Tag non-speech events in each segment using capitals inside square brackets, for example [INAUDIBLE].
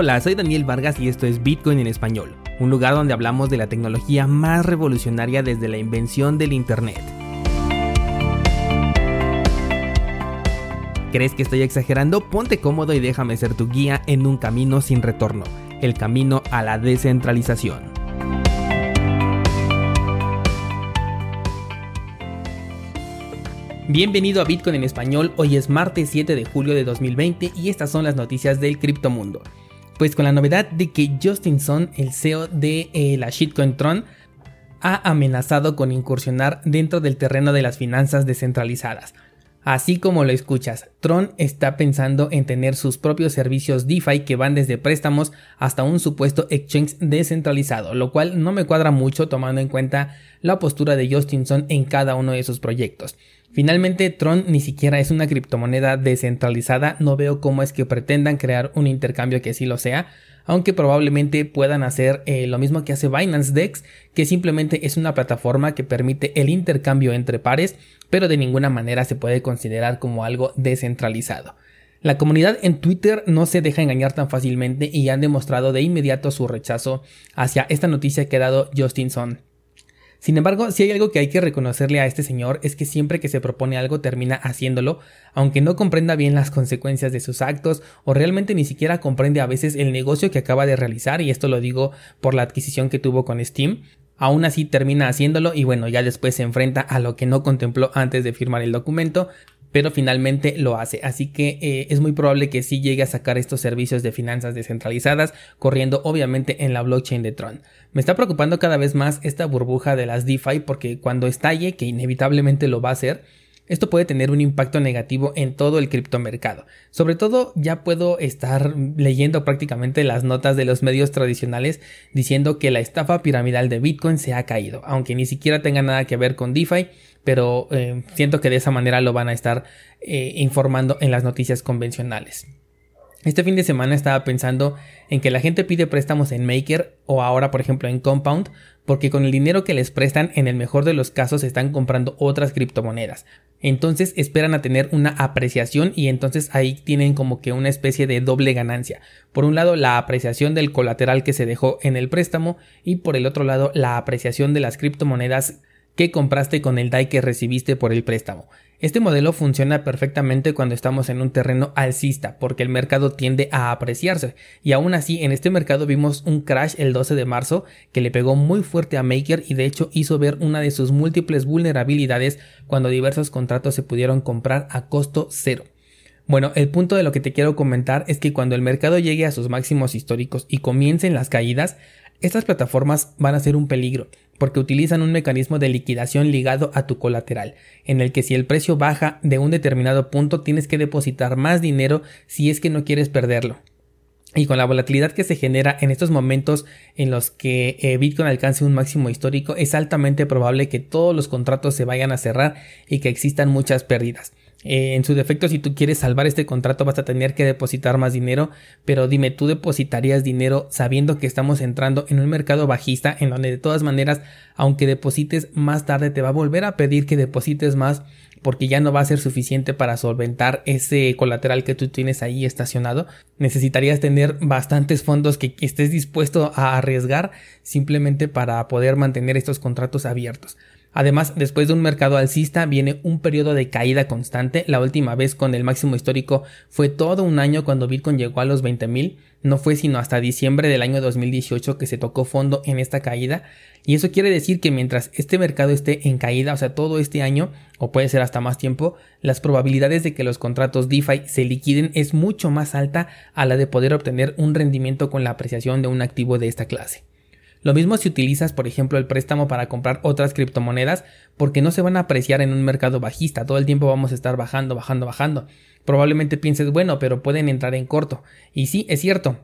Hola, soy Daniel Vargas y esto es Bitcoin en español, un lugar donde hablamos de la tecnología más revolucionaria desde la invención del Internet. ¿Crees que estoy exagerando? Ponte cómodo y déjame ser tu guía en un camino sin retorno, el camino a la descentralización. Bienvenido a Bitcoin en español, hoy es martes 7 de julio de 2020 y estas son las noticias del criptomundo. Pues con la novedad de que Justin Sun, el CEO de eh, la shitcoin Tron, ha amenazado con incursionar dentro del terreno de las finanzas descentralizadas. Así como lo escuchas, Tron está pensando en tener sus propios servicios DeFi que van desde préstamos hasta un supuesto exchange descentralizado, lo cual no me cuadra mucho tomando en cuenta la postura de Justin Sun en cada uno de sus proyectos. Finalmente, Tron ni siquiera es una criptomoneda descentralizada, no veo cómo es que pretendan crear un intercambio que sí lo sea, aunque probablemente puedan hacer eh, lo mismo que hace Binance Dex, que simplemente es una plataforma que permite el intercambio entre pares, pero de ninguna manera se puede considerar como algo descentralizado. La comunidad en Twitter no se deja engañar tan fácilmente y han demostrado de inmediato su rechazo hacia esta noticia que ha dado Justin Sun. Sin embargo, si hay algo que hay que reconocerle a este señor es que siempre que se propone algo termina haciéndolo, aunque no comprenda bien las consecuencias de sus actos o realmente ni siquiera comprende a veces el negocio que acaba de realizar, y esto lo digo por la adquisición que tuvo con Steam. Aún así termina haciéndolo y bueno, ya después se enfrenta a lo que no contempló antes de firmar el documento, pero finalmente lo hace. Así que eh, es muy probable que sí llegue a sacar estos servicios de finanzas descentralizadas, corriendo obviamente en la blockchain de Tron. Me está preocupando cada vez más esta burbuja de las DeFi porque cuando estalle, que inevitablemente lo va a hacer, esto puede tener un impacto negativo en todo el criptomercado. Sobre todo ya puedo estar leyendo prácticamente las notas de los medios tradicionales diciendo que la estafa piramidal de Bitcoin se ha caído, aunque ni siquiera tenga nada que ver con DeFi, pero eh, siento que de esa manera lo van a estar eh, informando en las noticias convencionales. Este fin de semana estaba pensando en que la gente pide préstamos en Maker o ahora por ejemplo en Compound porque con el dinero que les prestan en el mejor de los casos están comprando otras criptomonedas. Entonces esperan a tener una apreciación y entonces ahí tienen como que una especie de doble ganancia. Por un lado la apreciación del colateral que se dejó en el préstamo y por el otro lado la apreciación de las criptomonedas que compraste con el DAI que recibiste por el préstamo. Este modelo funciona perfectamente cuando estamos en un terreno alcista, porque el mercado tiende a apreciarse, y aún así en este mercado vimos un crash el 12 de marzo que le pegó muy fuerte a Maker y de hecho hizo ver una de sus múltiples vulnerabilidades cuando diversos contratos se pudieron comprar a costo cero. Bueno, el punto de lo que te quiero comentar es que cuando el mercado llegue a sus máximos históricos y comiencen las caídas, estas plataformas van a ser un peligro, porque utilizan un mecanismo de liquidación ligado a tu colateral, en el que si el precio baja de un determinado punto tienes que depositar más dinero si es que no quieres perderlo. Y con la volatilidad que se genera en estos momentos en los que eh, Bitcoin alcance un máximo histórico, es altamente probable que todos los contratos se vayan a cerrar y que existan muchas pérdidas. Eh, en su defecto, si tú quieres salvar este contrato, vas a tener que depositar más dinero. Pero dime, ¿tú depositarías dinero sabiendo que estamos entrando en un mercado bajista en donde de todas maneras, aunque deposites más tarde, te va a volver a pedir que deposites más porque ya no va a ser suficiente para solventar ese colateral que tú tienes ahí estacionado. Necesitarías tener bastantes fondos que estés dispuesto a arriesgar simplemente para poder mantener estos contratos abiertos. Además, después de un mercado alcista viene un periodo de caída constante. La última vez con el máximo histórico fue todo un año cuando Bitcoin llegó a los 20.000. No fue sino hasta diciembre del año 2018 que se tocó fondo en esta caída. Y eso quiere decir que mientras este mercado esté en caída, o sea, todo este año, o puede ser hasta más tiempo, las probabilidades de que los contratos DeFi se liquiden es mucho más alta a la de poder obtener un rendimiento con la apreciación de un activo de esta clase. Lo mismo si utilizas, por ejemplo, el préstamo para comprar otras criptomonedas, porque no se van a apreciar en un mercado bajista, todo el tiempo vamos a estar bajando, bajando, bajando. Probablemente pienses, bueno, pero pueden entrar en corto. Y sí, es cierto,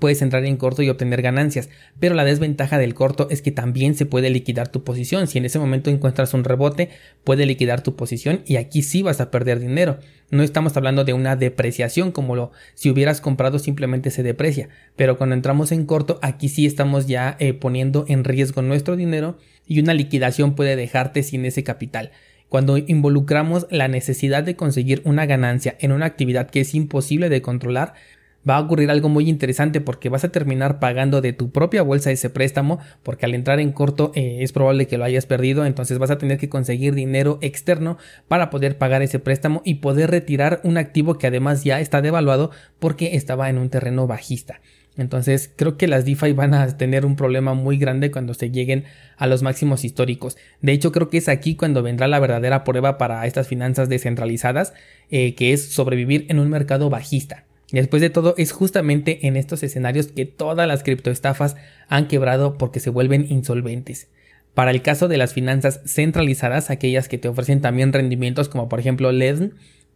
puedes entrar en corto y obtener ganancias, pero la desventaja del corto es que también se puede liquidar tu posición. Si en ese momento encuentras un rebote, puede liquidar tu posición y aquí sí vas a perder dinero. No estamos hablando de una depreciación como lo si hubieras comprado simplemente se deprecia, pero cuando entramos en corto, aquí sí estamos ya eh, poniendo en riesgo nuestro dinero y una liquidación puede dejarte sin ese capital. Cuando involucramos la necesidad de conseguir una ganancia en una actividad que es imposible de controlar, va a ocurrir algo muy interesante porque vas a terminar pagando de tu propia bolsa ese préstamo porque al entrar en corto eh, es probable que lo hayas perdido entonces vas a tener que conseguir dinero externo para poder pagar ese préstamo y poder retirar un activo que además ya está devaluado porque estaba en un terreno bajista. Entonces creo que las DeFi van a tener un problema muy grande cuando se lleguen a los máximos históricos. De hecho creo que es aquí cuando vendrá la verdadera prueba para estas finanzas descentralizadas, eh, que es sobrevivir en un mercado bajista. Después de todo es justamente en estos escenarios que todas las criptoestafas han quebrado porque se vuelven insolventes. Para el caso de las finanzas centralizadas, aquellas que te ofrecen también rendimientos como por ejemplo LED,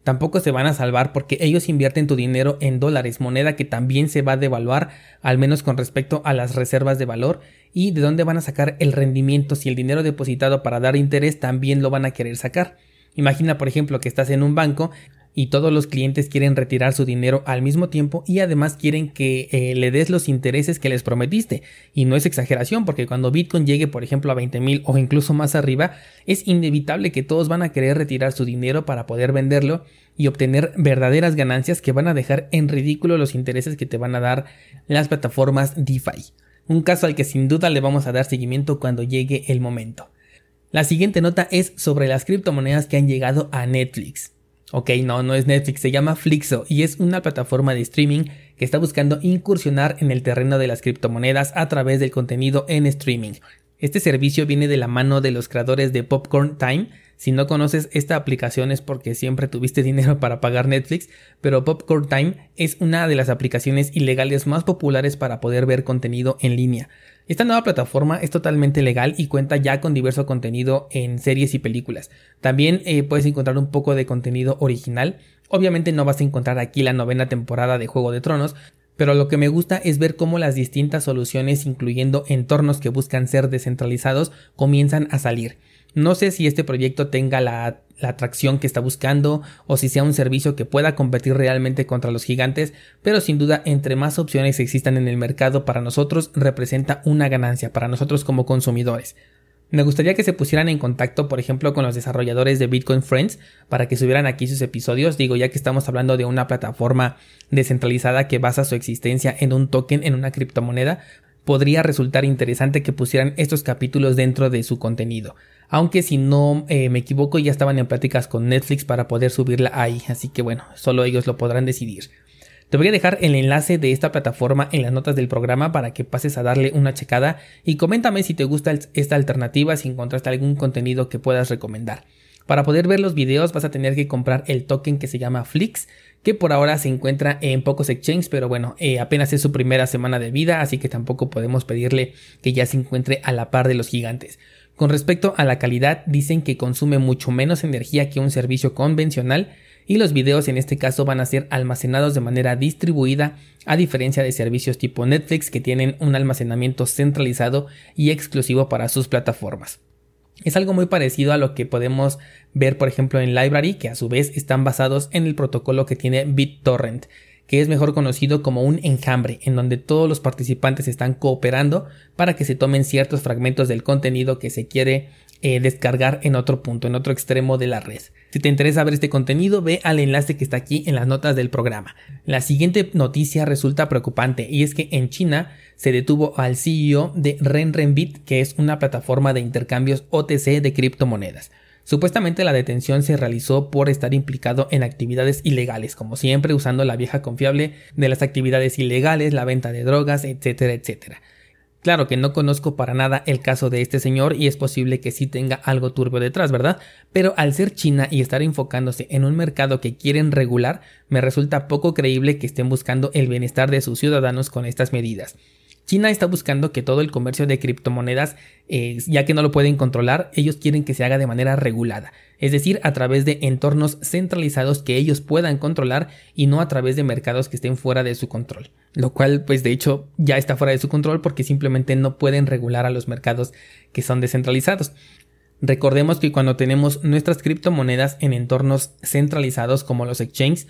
tampoco se van a salvar porque ellos invierten tu dinero en dólares, moneda que también se va a devaluar, al menos con respecto a las reservas de valor, y de dónde van a sacar el rendimiento si el dinero depositado para dar interés también lo van a querer sacar. Imagina, por ejemplo, que estás en un banco y todos los clientes quieren retirar su dinero al mismo tiempo y además quieren que eh, le des los intereses que les prometiste. Y no es exageración porque cuando Bitcoin llegue por ejemplo a 20 mil o incluso más arriba, es inevitable que todos van a querer retirar su dinero para poder venderlo y obtener verdaderas ganancias que van a dejar en ridículo los intereses que te van a dar las plataformas DeFi. Un caso al que sin duda le vamos a dar seguimiento cuando llegue el momento. La siguiente nota es sobre las criptomonedas que han llegado a Netflix. Ok, no, no es Netflix, se llama Flixo y es una plataforma de streaming que está buscando incursionar en el terreno de las criptomonedas a través del contenido en streaming. Este servicio viene de la mano de los creadores de Popcorn Time. Si no conoces esta aplicación es porque siempre tuviste [LAUGHS] dinero para pagar Netflix, pero Popcorn Time es una de las aplicaciones ilegales más populares para poder ver contenido en línea. Esta nueva plataforma es totalmente legal y cuenta ya con diverso contenido en series y películas. También eh, puedes encontrar un poco de contenido original. Obviamente no vas a encontrar aquí la novena temporada de Juego de Tronos, pero lo que me gusta es ver cómo las distintas soluciones, incluyendo entornos que buscan ser descentralizados, comienzan a salir. No sé si este proyecto tenga la, atracción que está buscando o si sea un servicio que pueda competir realmente contra los gigantes, pero sin duda entre más opciones existan en el mercado para nosotros representa una ganancia para nosotros como consumidores. Me gustaría que se pusieran en contacto, por ejemplo, con los desarrolladores de Bitcoin Friends para que subieran aquí sus episodios. Digo, ya que estamos hablando de una plataforma descentralizada que basa su existencia en un token, en una criptomoneda, podría resultar interesante que pusieran estos capítulos dentro de su contenido. Aunque si no eh, me equivoco ya estaban en pláticas con Netflix para poder subirla ahí, así que bueno, solo ellos lo podrán decidir. Te voy a dejar el enlace de esta plataforma en las notas del programa para que pases a darle una checada y coméntame si te gusta esta alternativa, si encontraste algún contenido que puedas recomendar. Para poder ver los videos vas a tener que comprar el token que se llama Flix, que por ahora se encuentra en pocos exchanges, pero bueno, eh, apenas es su primera semana de vida, así que tampoco podemos pedirle que ya se encuentre a la par de los gigantes. Con respecto a la calidad, dicen que consume mucho menos energía que un servicio convencional y los videos en este caso van a ser almacenados de manera distribuida a diferencia de servicios tipo Netflix que tienen un almacenamiento centralizado y exclusivo para sus plataformas. Es algo muy parecido a lo que podemos ver por ejemplo en Library que a su vez están basados en el protocolo que tiene BitTorrent que es mejor conocido como un enjambre, en donde todos los participantes están cooperando para que se tomen ciertos fragmentos del contenido que se quiere eh, descargar en otro punto, en otro extremo de la red. Si te interesa ver este contenido, ve al enlace que está aquí en las notas del programa. La siguiente noticia resulta preocupante y es que en China se detuvo al CEO de RenRenBit, que es una plataforma de intercambios OTC de criptomonedas. Supuestamente la detención se realizó por estar implicado en actividades ilegales, como siempre usando la vieja confiable de las actividades ilegales, la venta de drogas, etcétera, etcétera. Claro que no conozco para nada el caso de este señor y es posible que sí tenga algo turbio detrás, ¿verdad? Pero al ser China y estar enfocándose en un mercado que quieren regular, me resulta poco creíble que estén buscando el bienestar de sus ciudadanos con estas medidas. China está buscando que todo el comercio de criptomonedas, eh, ya que no lo pueden controlar, ellos quieren que se haga de manera regulada, es decir, a través de entornos centralizados que ellos puedan controlar y no a través de mercados que estén fuera de su control, lo cual pues de hecho ya está fuera de su control porque simplemente no pueden regular a los mercados que son descentralizados. Recordemos que cuando tenemos nuestras criptomonedas en entornos centralizados como los exchanges,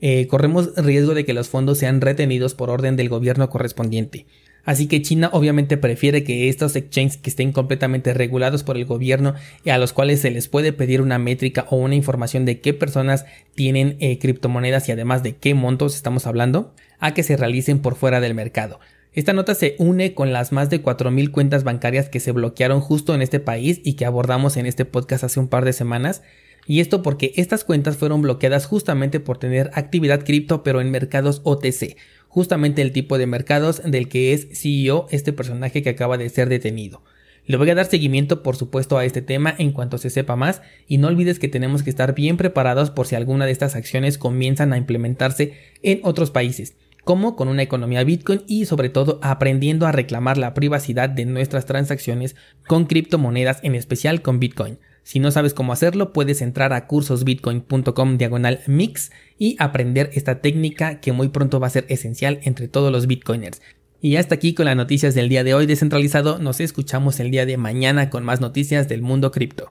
eh, corremos riesgo de que los fondos sean retenidos por orden del gobierno correspondiente. Así que China obviamente prefiere que estos exchanges que estén completamente regulados por el gobierno y a los cuales se les puede pedir una métrica o una información de qué personas tienen eh, criptomonedas y además de qué montos estamos hablando, a que se realicen por fuera del mercado. Esta nota se une con las más de 4.000 cuentas bancarias que se bloquearon justo en este país y que abordamos en este podcast hace un par de semanas. Y esto porque estas cuentas fueron bloqueadas justamente por tener actividad cripto pero en mercados OTC, justamente el tipo de mercados del que es CEO este personaje que acaba de ser detenido. Le voy a dar seguimiento por supuesto a este tema en cuanto se sepa más y no olvides que tenemos que estar bien preparados por si alguna de estas acciones comienzan a implementarse en otros países, como con una economía Bitcoin y sobre todo aprendiendo a reclamar la privacidad de nuestras transacciones con criptomonedas, en especial con Bitcoin. Si no sabes cómo hacerlo, puedes entrar a cursosbitcoin.com diagonal mix y aprender esta técnica que muy pronto va a ser esencial entre todos los bitcoiners. Y hasta aquí con las noticias del día de hoy descentralizado, nos escuchamos el día de mañana con más noticias del mundo cripto.